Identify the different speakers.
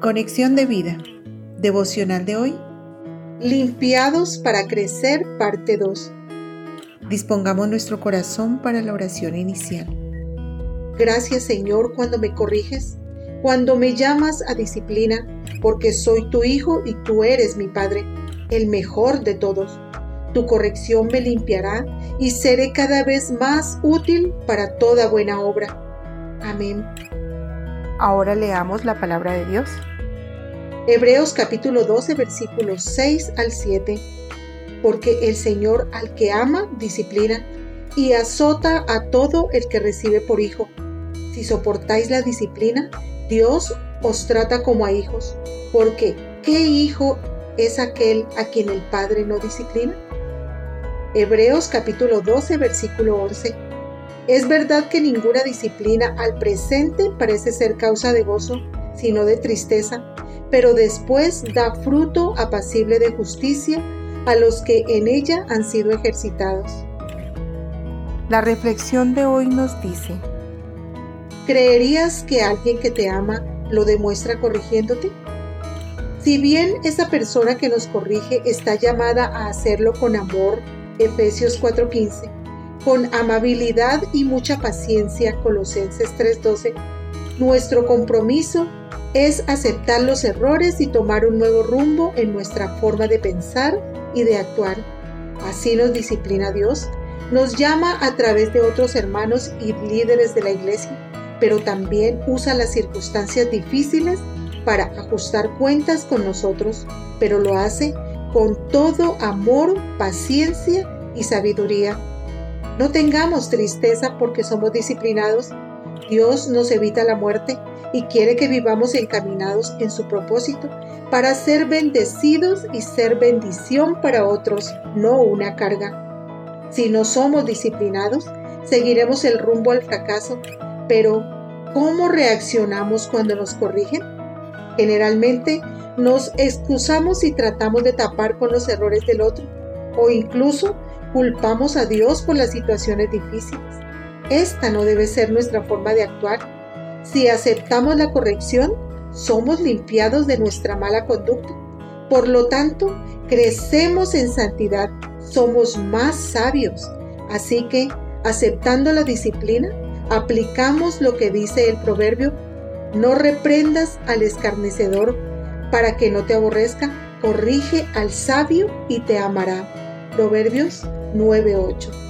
Speaker 1: Conexión de vida. Devocional de hoy.
Speaker 2: Limpiados para crecer, parte 2.
Speaker 1: Dispongamos nuestro corazón para la oración inicial.
Speaker 2: Gracias Señor cuando me corriges, cuando me llamas a disciplina, porque soy tu hijo y tú eres mi Padre, el mejor de todos. Tu corrección me limpiará y seré cada vez más útil para toda buena obra. Amén.
Speaker 1: Ahora leamos la palabra de Dios.
Speaker 2: Hebreos capítulo 12 versículos 6 al 7. Porque el Señor al que ama disciplina y azota a todo el que recibe por hijo. Si soportáis la disciplina, Dios os trata como a hijos. Porque, ¿qué hijo es aquel a quien el Padre no disciplina? Hebreos capítulo 12 versículo 11. Es verdad que ninguna disciplina al presente parece ser causa de gozo, sino de tristeza, pero después da fruto apacible de justicia a los que en ella han sido ejercitados.
Speaker 1: La reflexión de hoy nos dice,
Speaker 2: ¿creerías que alguien que te ama lo demuestra corrigiéndote? Si bien esa persona que nos corrige está llamada a hacerlo con amor, Efesios 4:15, con amabilidad y mucha paciencia, Colosenses 3:12, nuestro compromiso es aceptar los errores y tomar un nuevo rumbo en nuestra forma de pensar y de actuar. Así nos disciplina Dios, nos llama a través de otros hermanos y líderes de la iglesia, pero también usa las circunstancias difíciles para ajustar cuentas con nosotros, pero lo hace con todo amor, paciencia y sabiduría. No tengamos tristeza porque somos disciplinados. Dios nos evita la muerte y quiere que vivamos encaminados en su propósito para ser bendecidos y ser bendición para otros, no una carga. Si no somos disciplinados, seguiremos el rumbo al fracaso, pero ¿cómo reaccionamos cuando nos corrigen? Generalmente nos excusamos y tratamos de tapar con los errores del otro, o incluso culpamos a Dios por las situaciones difíciles. Esta no debe ser nuestra forma de actuar si aceptamos la corrección, somos limpiados de nuestra mala conducta. Por lo tanto, crecemos en santidad, somos más sabios. Así que, aceptando la disciplina, aplicamos lo que dice el proverbio, no reprendas al escarnecedor para que no te aborrezca, corrige al sabio y te amará. Proverbios 9:8.